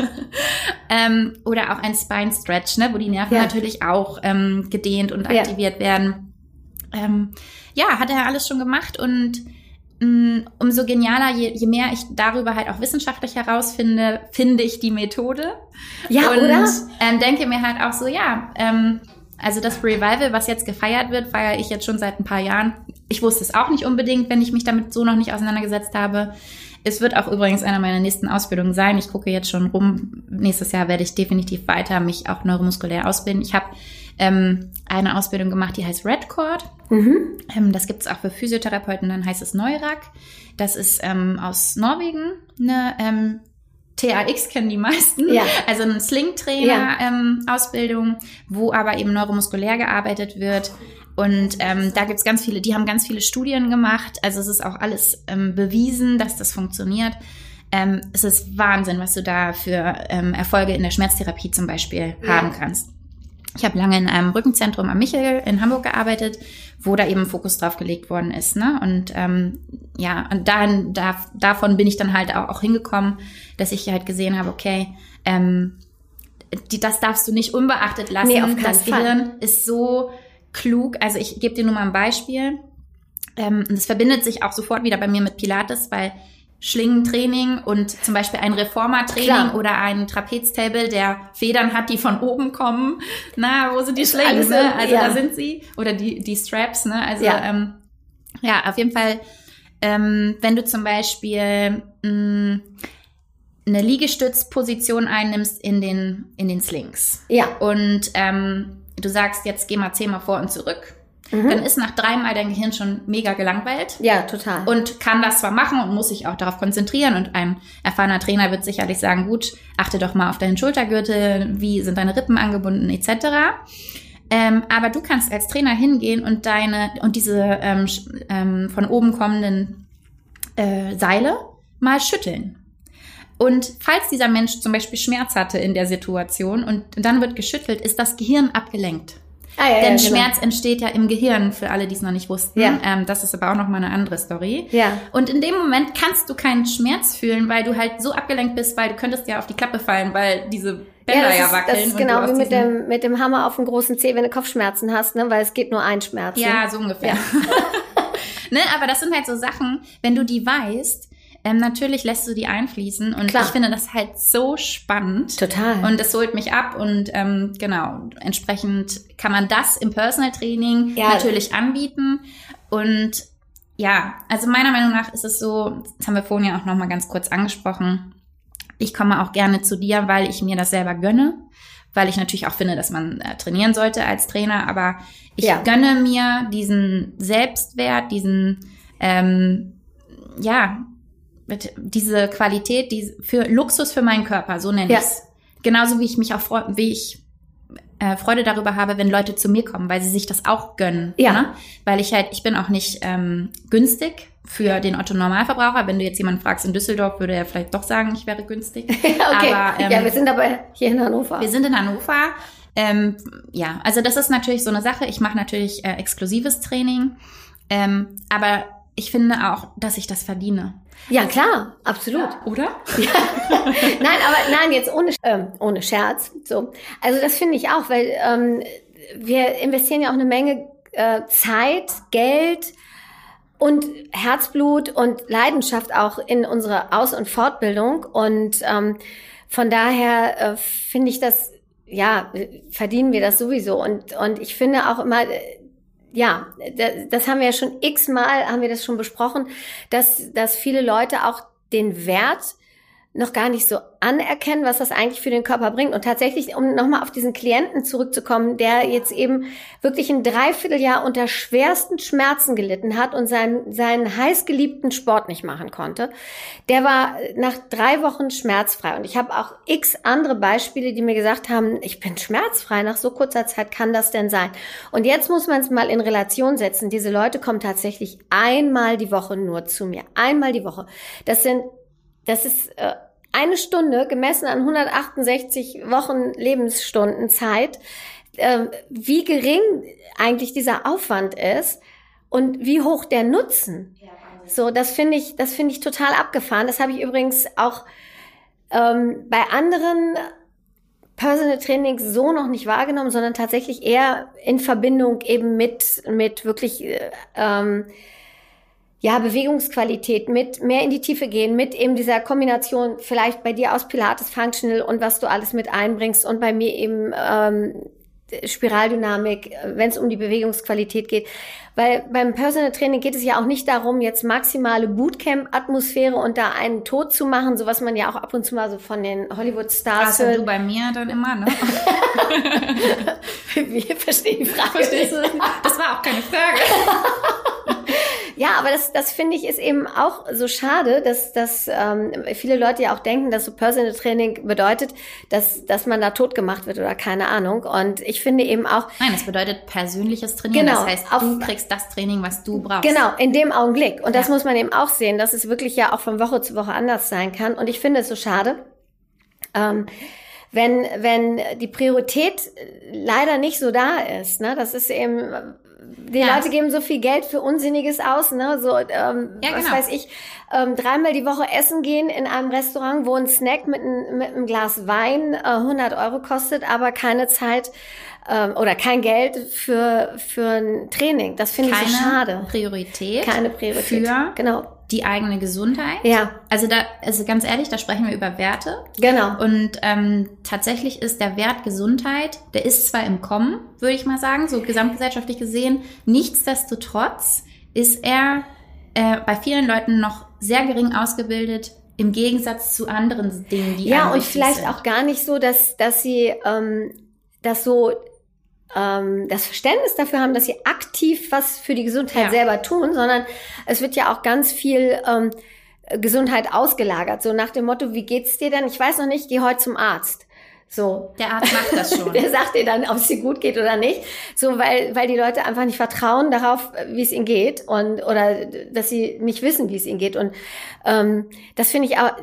ähm, oder auch ein Spine Stretch, ne, wo die Nerven Ja. natürlich auch ähm, gedehnt und Ja. aktiviert werden. Ähm, ja, hat er alles schon gemacht und mh, umso genialer, je, je mehr ich darüber halt auch wissenschaftlich herausfinde, finde ich die Methode. Ja, und oder? Ähm, denke mir halt auch so, ja, ähm, also das Revival, was jetzt gefeiert wird, feiere ich jetzt schon seit ein paar Jahren. Ich wusste es auch nicht unbedingt, wenn ich mich damit so noch nicht auseinandergesetzt habe. Es wird auch übrigens einer meiner nächsten Ausbildungen sein. Ich gucke jetzt schon rum. Nächstes Jahr werde ich definitiv weiter mich auch neuromuskulär ausbilden. Ich habe ähm, eine Ausbildung gemacht, die heißt Redcord. Mhm. Ähm, das gibt es auch für Physiotherapeuten, dann heißt es Neurack. Das ist ähm, aus Norwegen eine ähm, TAX kennen die meisten. Ja. Also eine Sling-Trainer-Ausbildung, wo aber eben neuromuskulär gearbeitet wird. Und ähm, da gibt's ganz viele, die haben ganz viele Studien gemacht. Also es ist auch alles ähm, bewiesen, dass das funktioniert. Ähm, es ist Wahnsinn, was du da für ähm, Erfolge in der Schmerztherapie zum Beispiel Ja. haben kannst. Ich habe lange in einem Rückenzentrum am Michel in Hamburg gearbeitet, wo da eben Fokus drauf gelegt worden ist. Ne? Und ähm, ja, und dahin, da, davon bin ich dann halt auch, auch hingekommen, dass ich halt gesehen habe, okay, ähm, die, das darfst du nicht unbeachtet lassen. Nee, auf keinen das Fall. Gehirn ist so klug. Also ich gebe dir nur mal ein Beispiel. Ähm, und es verbindet sich auch sofort wieder bei mir mit Pilates, weil Schlingentraining und zum Beispiel ein Reformertraining oder ein Trapeztable, der Federn hat, die von oben kommen. Na, wo sind die Schlingen? alles, Ne? Also ja. da sind sie. Oder die, die Straps, ne? Also Ja. ähm, ja, auf jeden Fall, ähm, wenn du zum Beispiel mh, eine Liegestützposition einnimmst in den, in den Slings Ja. und ähm, du sagst, jetzt geh mal zehnmal vor und zurück, Mhm. dann ist nach dreimal dein Gehirn schon mega gelangweilt Ja, total. und kann das zwar machen und muss sich auch darauf konzentrieren und ein erfahrener Trainer wird sicherlich sagen, gut, achte doch mal auf deinen Schultergürtel, wie sind deine Rippen angebunden etc. Ähm, aber du kannst als Trainer hingehen und deine und diese ähm, ähm, von oben kommenden äh, Seile mal schütteln. Und falls dieser Mensch zum Beispiel Schmerz hatte in der Situation und dann wird geschüttelt, ist das Gehirn abgelenkt. Ah, ja, Denn ja, genau. Schmerz entsteht ja im Gehirn, für alle, die es noch nicht wussten. Ja. Ähm, das ist aber auch noch mal eine andere Story. Ja. Und in dem Moment kannst du keinen Schmerz fühlen, weil du halt so abgelenkt bist, weil du könntest ja auf die Klappe fallen, weil diese Bänder das ja, ist, wackeln. Das ist genau wie mit dem, mit dem Hammer auf dem großen Zeh, wenn du Kopfschmerzen hast, ne? weil es geht nur ein Schmerz. Ja, ne? so ungefähr. ne, aber das sind halt so Sachen, wenn du die weißt, ähm, natürlich lässt du die einfließen und Klar. ich finde das halt so spannend. Total. Und das holt mich ab und ähm, genau, entsprechend kann man das im Personal Training Ja. natürlich anbieten. Und ja, also meiner Meinung nach ist es so, das haben wir vorhin ja auch nochmal ganz kurz angesprochen, ich komme auch gerne zu dir, weil ich mir das selber gönne, weil ich natürlich auch finde, dass man äh, trainieren sollte als Trainer, aber ich Ja. gönne mir diesen Selbstwert, diesen, ähm, ja, diese Qualität, die für Luxus für meinen Körper, so nenne Ja. ich's. Genauso wie ich mich auch freu wie ich äh, Freude darüber habe, wenn Leute zu mir kommen, weil sie sich das auch gönnen. Ja. Ne? Weil ich halt, ich bin auch nicht ähm, günstig für den Otto Normalverbraucher. Wenn du jetzt jemanden fragst in Düsseldorf, würde er vielleicht doch sagen, ich wäre günstig. okay. Aber, ähm, ja, wir sind aber hier in Hannover. Wir sind in Hannover. Ähm, ja, also das ist natürlich so eine Sache. Ich mache natürlich äh, exklusives Training, ähm, aber ich finde auch, dass ich das verdiene. ja, klar, absolut. Oder? Nein, aber nein, jetzt ohne, ähm, ohne Scherz. So. Also das finde ich auch, weil ähm, wir investieren ja auch eine Menge äh, Zeit, Geld und Herzblut und Leidenschaft auch in unsere Aus- und Fortbildung. Und ähm, von daher äh, finde ich das ja, verdienen wir das sowieso. Und, und ich finde auch immer, ja, das haben wir ja schon x-mal, haben wir das schon besprochen, dass, dass viele Leute auch den Wert noch gar nicht so anerkennen, was das eigentlich für den Körper bringt. Und tatsächlich, um nochmal auf diesen Klienten zurückzukommen, der jetzt eben wirklich ein Dreivierteljahr unter schwersten Schmerzen gelitten hat und seinen, seinen heißgeliebten Sport nicht machen konnte, der war nach drei Wochen schmerzfrei. Und ich habe auch x andere Beispiele, die mir gesagt haben, ich bin schmerzfrei, nach so kurzer Zeit kann das denn sein? Und jetzt muss man es mal in Relation setzen. Diese Leute kommen tatsächlich einmal die Woche nur zu mir. Einmal die Woche. Das sind das ist äh, eine Stunde gemessen an 168 Wochen Lebensstunden Zeit, äh, wie gering eigentlich dieser Aufwand ist und wie hoch der Nutzen. So, das finde ich, das finde ich total abgefahren. Das habe ich übrigens auch ähm, bei anderen Personal Trainings so noch nicht wahrgenommen, sondern tatsächlich eher in Verbindung eben mit mit wirklich äh, ähm, ja, Bewegungsqualität, mit mehr in die Tiefe gehen, mit eben dieser Kombination vielleicht bei dir aus Pilates Functional und was du alles mit einbringst und bei mir eben ähm, Spiraldynamik, wenn es um die Bewegungsqualität geht. Weil beim Personal Training geht es ja auch nicht darum, jetzt maximale Bootcamp-Atmosphäre und da einen Tod zu machen, so was man ja auch ab und zu mal so von den Hollywood-Stars hört. du bei mir dann immer, ne? Wie verstehe die Frage? Verstehst du? Das war auch keine Frage. Ja, aber das, das finde ich ist eben auch so schade, dass, dass ähm, viele Leute ja auch denken, dass so Personal Training bedeutet, dass, dass man da tot gemacht wird oder keine Ahnung. Und ich finde eben auch. Nein, das bedeutet persönliches Training. Genau, das heißt, auf, du kriegst das Training, was du brauchst. Genau, in dem Augenblick. Und das ja. muss man eben auch sehen, dass es wirklich ja auch von Woche zu Woche anders sein kann. Und ich finde es so schade. Ähm, wenn, wenn die Priorität leider nicht so da ist. Ne? Das ist eben, die ja. Leute geben so viel Geld für Unsinniges aus, ne? So, ähm, ja, was genau. weiß ich, ähm, dreimal die Woche essen gehen in einem Restaurant, wo ein Snack mit, ein, mit einem Glas Wein äh, 100 Euro kostet, aber keine Zeit ähm, oder kein Geld für für ein Training. Das finde ich so schade. Priorität. Keine Priorität. Für genau die eigene Gesundheit. Ja. Also da, also ganz ehrlich, da sprechen wir über Werte. Genau. Und ähm, tatsächlich ist der Wert Gesundheit, der ist zwar im Kommen, würde ich mal sagen, so gesamtgesellschaftlich gesehen. Nichtsdestotrotz ist er äh, bei vielen Leuten noch sehr gering ausgebildet im Gegensatz zu anderen Dingen, die ja und vielleicht sind. auch gar nicht so, dass dass sie ähm, das so ähm, das Verständnis dafür haben, dass sie aktiv was für die Gesundheit ja. selber tun, sondern es wird ja auch ganz viel ähm, Gesundheit ausgelagert. So nach dem Motto, wie geht's dir denn? Ich weiß noch nicht, geh heute zum Arzt. So. Der Arzt macht das schon. Der sagt dir dann, ob es dir gut geht oder nicht. So, weil, weil die Leute einfach nicht vertrauen darauf, wie es ihnen geht und, oder, dass sie nicht wissen, wie es ihnen geht. Und, ähm, das finde ich auch,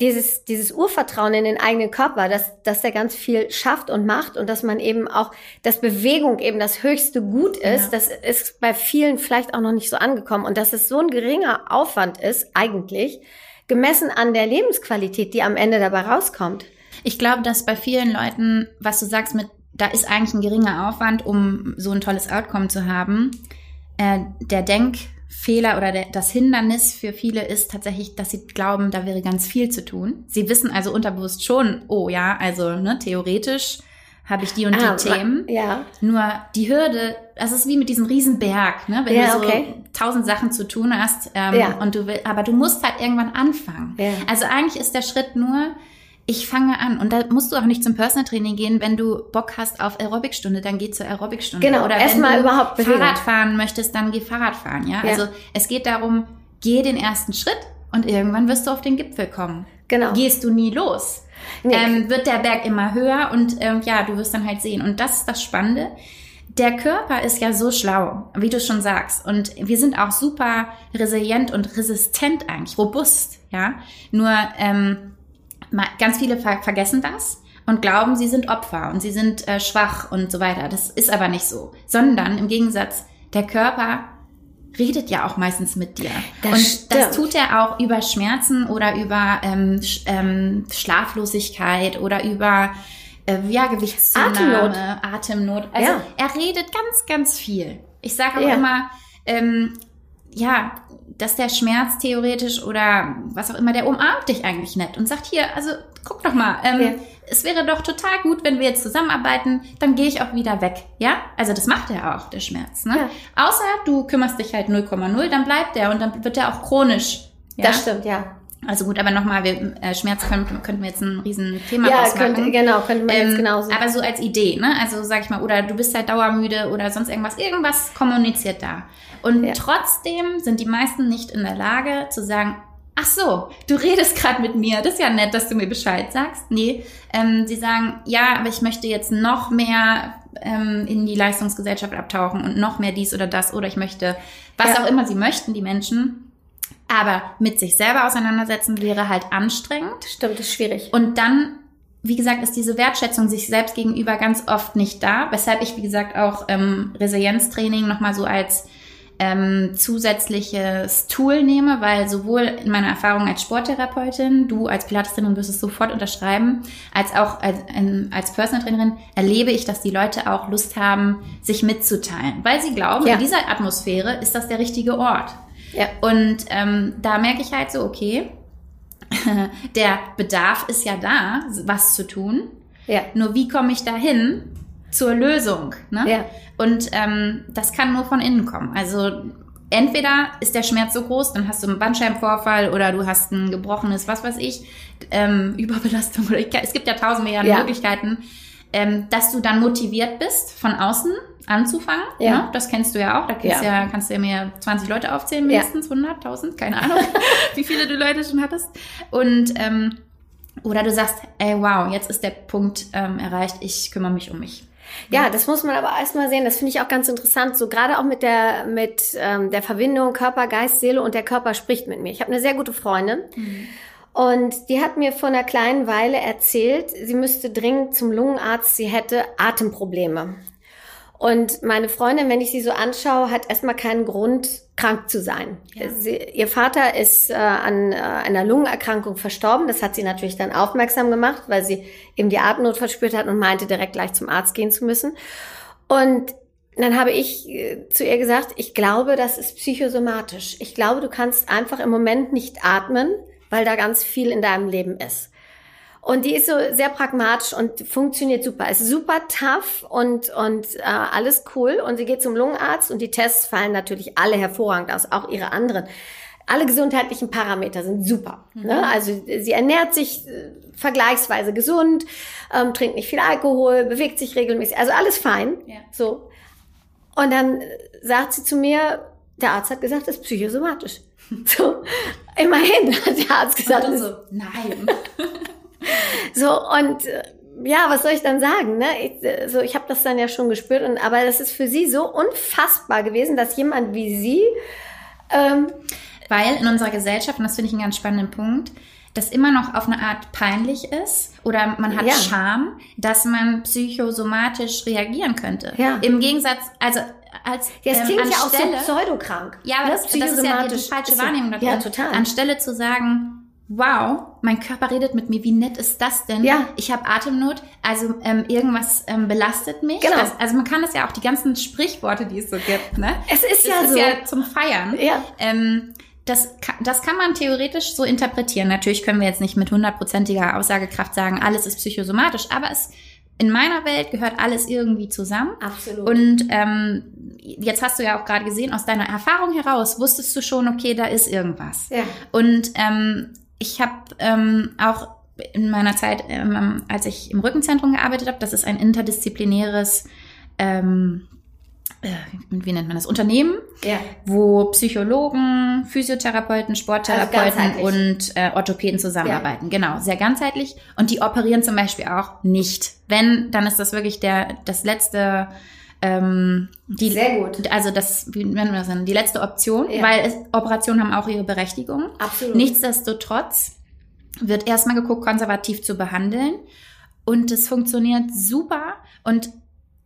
dieses, dieses Urvertrauen in den eigenen Körper, dass, dass der ganz viel schafft und macht und dass man eben auch, dass Bewegung eben das höchste Gut ist, ja. das ist bei vielen vielleicht auch noch nicht so angekommen und dass es so ein geringer Aufwand ist, eigentlich, gemessen an der Lebensqualität, die am Ende dabei rauskommt. Ich glaube, dass bei vielen Leuten, was du sagst mit, da ist eigentlich ein geringer Aufwand, um so ein tolles Outcome zu haben, äh, der Denk, Fehler oder der, das Hindernis für viele ist tatsächlich, dass sie glauben, da wäre ganz viel zu tun. Sie wissen also unterbewusst schon, oh ja, also ne, theoretisch habe ich die und ah, die Themen. Ja. Nur die Hürde, das ist wie mit diesem Riesenberg, ne? Wenn ja, du so okay. tausend Sachen zu tun hast ähm, ja. und du will, aber du musst halt irgendwann anfangen. Ja. Also eigentlich ist der Schritt nur, ich fange an. Und da musst du auch nicht zum Personal Training gehen, wenn du Bock hast auf Aerobicstunde, dann geh zur Aerobicstunde. Genau, oder wenn du überhaupt Bewegung. Fahrrad fahren möchtest, dann geh Fahrrad fahren, ja? ja? Also es geht darum, geh den ersten Schritt und irgendwann wirst du auf den Gipfel kommen. Genau. Gehst du nie los. Nee. Ähm, wird der Berg immer höher und ähm, ja, du wirst dann halt sehen. Und das ist das Spannende. Der Körper ist ja so schlau, wie du schon sagst. Und wir sind auch super resilient und resistent eigentlich, robust, ja. Nur ähm, ganz viele ver vergessen das und glauben, sie sind Opfer und sie sind äh, schwach und so weiter. Das ist aber nicht so, sondern im Gegensatz, der Körper redet ja auch meistens mit dir. Das und stimmt. das tut er auch über Schmerzen oder über ähm, Sch ähm, Schlaflosigkeit oder über äh, ja, Gewichtszunahme, Atemnot. Also ja. er redet ganz, ganz viel. Ich sage auch ja. immer, ähm, ja, dass der Schmerz theoretisch oder was auch immer, der umarmt dich eigentlich nett und sagt hier, also guck doch mal, ähm, ja. es wäre doch total gut, wenn wir jetzt zusammenarbeiten, dann gehe ich auch wieder weg, ja? Also das macht er auch, der Schmerz, ne? Ja. Außer du kümmerst dich halt 0,0, dann bleibt der und dann wird der auch chronisch. Ja? Das stimmt, ja. Also gut, aber nochmal, äh, Schmerz könnten, könnten wir jetzt ein riesen Thema ja, könnte, genau, könnte man ähm, jetzt genauso. Aber so als Idee, ne? Also sag ich mal, oder du bist halt dauermüde oder sonst irgendwas, irgendwas kommuniziert da. Und ja. trotzdem sind die meisten nicht in der Lage zu sagen, ach so, du redest gerade mit mir, das ist ja nett, dass du mir Bescheid sagst. Nee, ähm, sie sagen, ja, aber ich möchte jetzt noch mehr ähm, in die Leistungsgesellschaft abtauchen und noch mehr dies oder das oder ich möchte, was ja. auch immer sie möchten, die Menschen. Aber mit sich selber auseinandersetzen wäre halt anstrengend. Stimmt, ist schwierig. Und dann, wie gesagt, ist diese Wertschätzung sich selbst gegenüber ganz oft nicht da, weshalb ich, wie gesagt, auch ähm, Resilienztraining nochmal so als ähm, zusätzliches Tool nehme, weil sowohl in meiner Erfahrung als Sporttherapeutin, du als Pilates-Trainerin wirst es sofort unterschreiben, als auch als, als Personal Trainerin erlebe ich, dass die Leute auch Lust haben, sich mitzuteilen, weil sie glauben, ja. in dieser Atmosphäre ist das der richtige Ort. Ja. Und ähm, da merke ich halt so, okay, der Bedarf ist ja da, was zu tun. Ja. Nur wie komme ich dahin zur Lösung? Ne? Ja. Und ähm, das kann nur von innen kommen. Also entweder ist der Schmerz so groß, dann hast du einen Bandscheibenvorfall oder du hast ein gebrochenes, was weiß ich, ähm, Überbelastung oder ich, es gibt ja tausend Milliarden ja. Möglichkeiten, ähm, dass du dann motiviert bist von außen anzufangen. Ja. Ne? Das kennst du ja auch. Da kannst, ja. ja. kannst du ja mir 20 Leute aufzählen, mindestens ja. 100, 1000, keine Ahnung, wie viele du Leute schon hattest. Und ähm, oder du sagst, ey, wow, jetzt ist der Punkt ähm, erreicht, ich kümmere mich um mich. Ja, das muss man aber erstmal sehen. Das finde ich auch ganz interessant. So gerade auch mit der mit ähm, der Verbindung Körper, Geist, Seele und der Körper spricht mit mir. Ich habe eine sehr gute Freundin. Mhm. Und die hat mir vor einer kleinen Weile erzählt, sie müsste dringend zum Lungenarzt, sie hätte Atemprobleme. Und meine Freundin, wenn ich sie so anschaue, hat erstmal keinen Grund, krank zu sein. Ja. Sie, ihr Vater ist äh, an äh, einer Lungenerkrankung verstorben. Das hat sie natürlich dann aufmerksam gemacht, weil sie eben die Atemnot verspürt hat und meinte, direkt gleich zum Arzt gehen zu müssen. Und dann habe ich äh, zu ihr gesagt, ich glaube, das ist psychosomatisch. Ich glaube, du kannst einfach im Moment nicht atmen, weil da ganz viel in deinem Leben ist. Und die ist so sehr pragmatisch und funktioniert super. Ist super tough und, und äh, alles cool. Und sie geht zum Lungenarzt und die Tests fallen natürlich alle hervorragend aus, auch ihre anderen. Alle gesundheitlichen Parameter sind super. Mhm. Ne? Also sie ernährt sich äh, vergleichsweise gesund, ähm, trinkt nicht viel Alkohol, bewegt sich regelmäßig. Also alles fein. Ja. So. Und dann sagt sie zu mir, der Arzt hat gesagt, das ist psychosomatisch. So, immerhin hat der Arzt gesagt. Und so, nein. So, und äh, ja, was soll ich dann sagen? Ne? Ich, äh, so, ich habe das dann ja schon gespürt, und, aber das ist für sie so unfassbar gewesen, dass jemand wie sie. Ähm, Weil in unserer Gesellschaft, und das finde ich einen ganz spannenden Punkt, das immer noch auf eine Art peinlich ist oder man hat ja. Scham, dass man psychosomatisch reagieren könnte. Ja. Im Gegensatz, also als es ähm, klingt ja auch so pseudokrank. Ja, aber ne? das, das ist ja die falsche Wahrnehmung. Ja, total. Anstelle zu sagen, wow, mein Körper redet mit mir, wie nett ist das denn? Ja. Ich habe Atemnot, also ähm, irgendwas ähm, belastet mich. Genau. Das, also man kann das ja auch, die ganzen Sprichworte, die es so gibt, ne? Es ist das ja ist so. ja zum Feiern. Ja. Ähm, das, das kann man theoretisch so interpretieren. Natürlich können wir jetzt nicht mit hundertprozentiger Aussagekraft sagen, alles ist psychosomatisch, aber es in meiner Welt gehört alles irgendwie zusammen. Absolut. Und ähm, jetzt hast du ja auch gerade gesehen, aus deiner Erfahrung heraus wusstest du schon, okay, da ist irgendwas. Ja. Und ähm, ich habe ähm, auch in meiner Zeit, ähm, als ich im Rückenzentrum gearbeitet habe, das ist ein interdisziplinäres ähm, äh, wie nennt man das, Unternehmen, ja. wo Psychologen, Physiotherapeuten, Sporttherapeuten also und äh, Orthopäden zusammenarbeiten. Ja. Genau, sehr ganzheitlich. Und die operieren zum Beispiel auch nicht. Wenn, dann ist das wirklich der das letzte ähm, die, Sehr gut. Also das, wie nennen wir das denn? Die letzte Option, ja. weil es, Operationen haben auch ihre Berechtigung. Absolut. Nichtsdestotrotz wird erstmal geguckt, konservativ zu behandeln. Und es funktioniert super. Und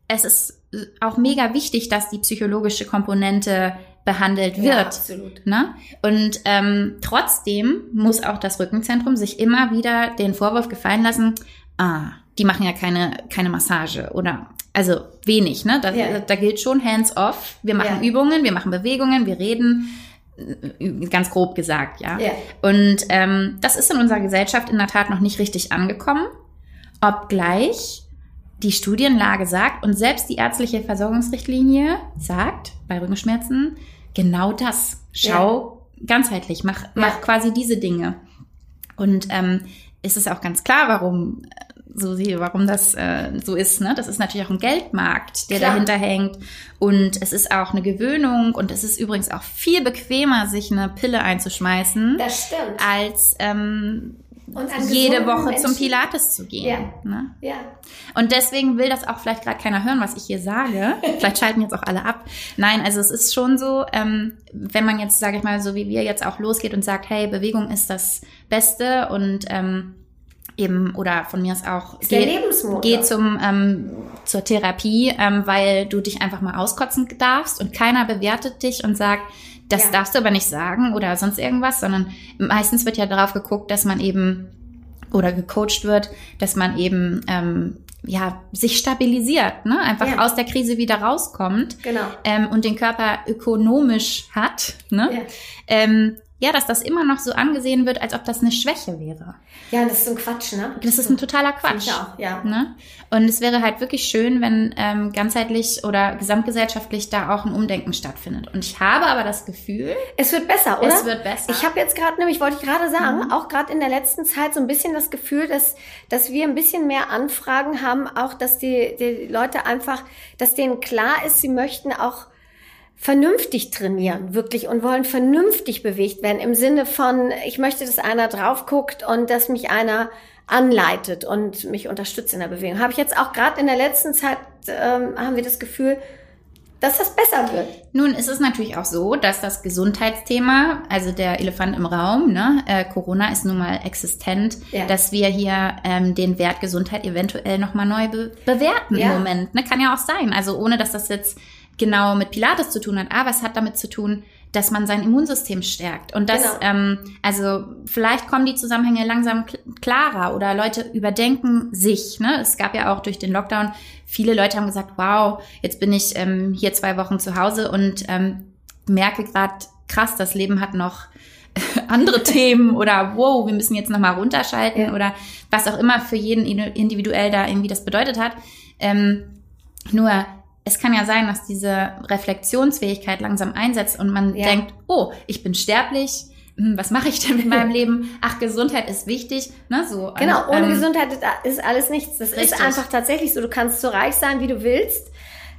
es ist auch mega wichtig, dass die psychologische Komponente behandelt wird. Ja, absolut. Ne? Und ähm, trotzdem muss auch das Rückenzentrum sich immer wieder den Vorwurf gefallen lassen, ah, die machen ja keine, keine Massage oder also wenig, ne? Da, ja. da gilt schon hands off. Wir machen ja. Übungen, wir machen Bewegungen, wir reden. Ganz grob gesagt, ja. ja. Und ähm, das ist in unserer Gesellschaft in der Tat noch nicht richtig angekommen, obgleich die Studienlage sagt und selbst die ärztliche Versorgungsrichtlinie sagt bei Rückenschmerzen genau das. Schau ganzheitlich, mach, mach quasi diese Dinge. Und ähm, ist es auch ganz klar, warum so sehe, warum das äh, so ist. Ne? Das ist natürlich auch ein Geldmarkt, der Klar. dahinter hängt. Und es ist auch eine Gewöhnung. Und es ist übrigens auch viel bequemer, sich eine Pille einzuschmeißen, das stimmt. als ähm, jede Woche Menschen. zum Pilates zu gehen. Ja. Ne? ja. Und deswegen will das auch vielleicht gerade keiner hören, was ich hier sage. vielleicht schalten jetzt auch alle ab. Nein, also es ist schon so, ähm, wenn man jetzt, sage ich mal, so wie wir jetzt auch losgeht und sagt, hey, Bewegung ist das Beste und ähm, eben oder von mir aus auch ist geh, geh zum ähm, zur Therapie, ähm, weil du dich einfach mal auskotzen darfst und keiner bewertet dich und sagt, das ja. darfst du aber nicht sagen oder sonst irgendwas, sondern meistens wird ja darauf geguckt, dass man eben oder gecoacht wird, dass man eben ähm, ja sich stabilisiert, ne? einfach ja. aus der Krise wieder rauskommt genau. ähm, und den Körper ökonomisch hat. Ne? Ja. Ähm, ja, dass das immer noch so angesehen wird, als ob das eine Schwäche wäre. Ja, das ist ein Quatsch, ne? Das ist ein totaler Quatsch. Auch, ja. Ne? Und es wäre halt wirklich schön, wenn ähm, ganzheitlich oder gesamtgesellschaftlich da auch ein Umdenken stattfindet. Und ich habe aber das Gefühl, es wird besser, oder? Es wird besser. Ich habe jetzt gerade nämlich, wollte ich gerade sagen, mhm. auch gerade in der letzten Zeit so ein bisschen das Gefühl, dass dass wir ein bisschen mehr Anfragen haben, auch dass die die Leute einfach, dass denen klar ist, sie möchten auch vernünftig trainieren, wirklich, und wollen vernünftig bewegt werden, im Sinne von, ich möchte, dass einer drauf guckt und dass mich einer anleitet und mich unterstützt in der Bewegung. Habe ich jetzt auch gerade in der letzten Zeit, ähm, haben wir das Gefühl, dass das besser wird. Nun ist es natürlich auch so, dass das Gesundheitsthema, also der Elefant im Raum, ne, äh, Corona ist nun mal existent, ja. dass wir hier ähm, den Wert Gesundheit eventuell nochmal neu be bewerten ja. im Moment. Ne? Kann ja auch sein. Also ohne dass das jetzt genau mit Pilates zu tun hat, aber es hat damit zu tun, dass man sein Immunsystem stärkt. Und das, genau. ähm, also vielleicht kommen die Zusammenhänge langsam klarer oder Leute überdenken sich. Ne? Es gab ja auch durch den Lockdown, viele Leute haben gesagt, wow, jetzt bin ich ähm, hier zwei Wochen zu Hause und ähm, merke gerade, krass, das Leben hat noch andere Themen oder wow, wir müssen jetzt nochmal runterschalten ja. oder was auch immer für jeden individuell da irgendwie das bedeutet hat. Ähm, nur es kann ja sein, dass diese Reflexionsfähigkeit langsam einsetzt und man ja. denkt, oh, ich bin sterblich, hm, was mache ich denn mit meinem Leben? Ach, Gesundheit ist wichtig, ne? So. Genau, ohne ähm, Gesundheit ist alles nichts. Das richtig. ist einfach tatsächlich so. Du kannst so reich sein, wie du willst.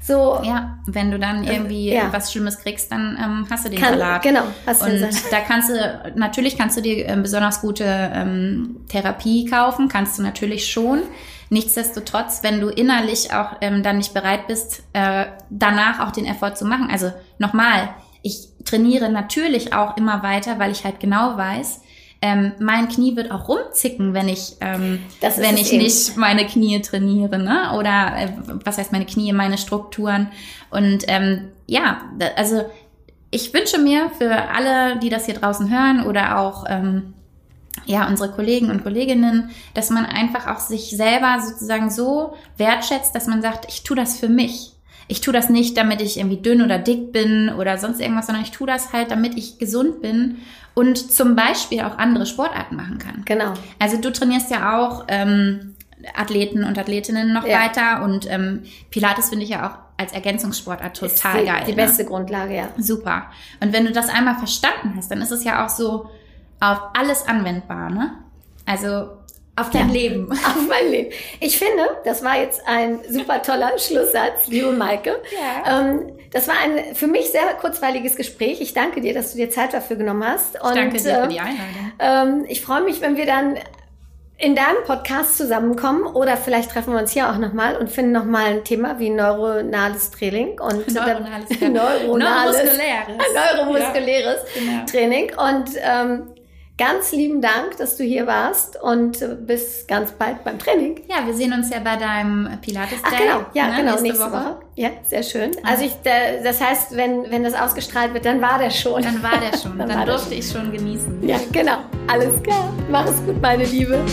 So. Ja, wenn du dann irgendwie ja. was Schlimmes kriegst, dann ähm, hast du den Kann, Salat. Genau, hast du Und den Salat. da kannst du, natürlich kannst du dir ähm, besonders gute ähm, Therapie kaufen, kannst du natürlich schon. Nichtsdestotrotz, wenn du innerlich auch ähm, dann nicht bereit bist, äh, danach auch den Effort zu machen. Also nochmal, ich trainiere natürlich auch immer weiter, weil ich halt genau weiß, ähm, mein Knie wird auch rumzicken, wenn ich, ähm, wenn ich eben. nicht meine Knie trainiere, ne? Oder äh, was heißt meine Knie, meine Strukturen. Und ähm, ja, also ich wünsche mir für alle, die das hier draußen hören oder auch ähm, ja, unsere Kollegen und Kolleginnen, dass man einfach auch sich selber sozusagen so wertschätzt, dass man sagt, ich tue das für mich. Ich tue das nicht, damit ich irgendwie dünn oder dick bin oder sonst irgendwas, sondern ich tue das halt, damit ich gesund bin und zum Beispiel auch andere Sportarten machen kann. Genau. Also du trainierst ja auch ähm, Athleten und Athletinnen noch ja. weiter und ähm, Pilates finde ich ja auch als Ergänzungssportart total die, geil. Die beste ne? Grundlage, ja. Super. Und wenn du das einmal verstanden hast, dann ist es ja auch so, auf alles anwendbar, ne? Also auf dein ja, Leben. Auf mein Leben. Ich finde, das war jetzt ein super toller Schlusssatz, liebe Maike. Ja. Ähm, das war ein für mich sehr kurzweiliges Gespräch. Ich danke dir, dass du dir Zeit dafür genommen hast. Und, ich danke dir für die Einladung. Ähm, ich freue mich, wenn wir dann in deinem Podcast zusammenkommen oder vielleicht treffen wir uns hier auch nochmal und finden nochmal ein Thema wie neuronales Training und neuronales, neuronales neuromuskuläres, neuromuskuläres ja, genau. Training und ähm, Ganz lieben Dank, dass du hier warst und bis ganz bald beim Training. Ja, wir sehen uns ja bei deinem Pilates Day. Ach, genau, ja, ne, genau, nächste, nächste Woche. Woche. Ja, sehr schön. Also ich, das heißt, wenn, wenn das ausgestrahlt wird, dann war der schon. Dann war der schon. dann, dann durfte ich schon genießen. Ja, genau. Alles klar. Mach es gut, meine Liebe.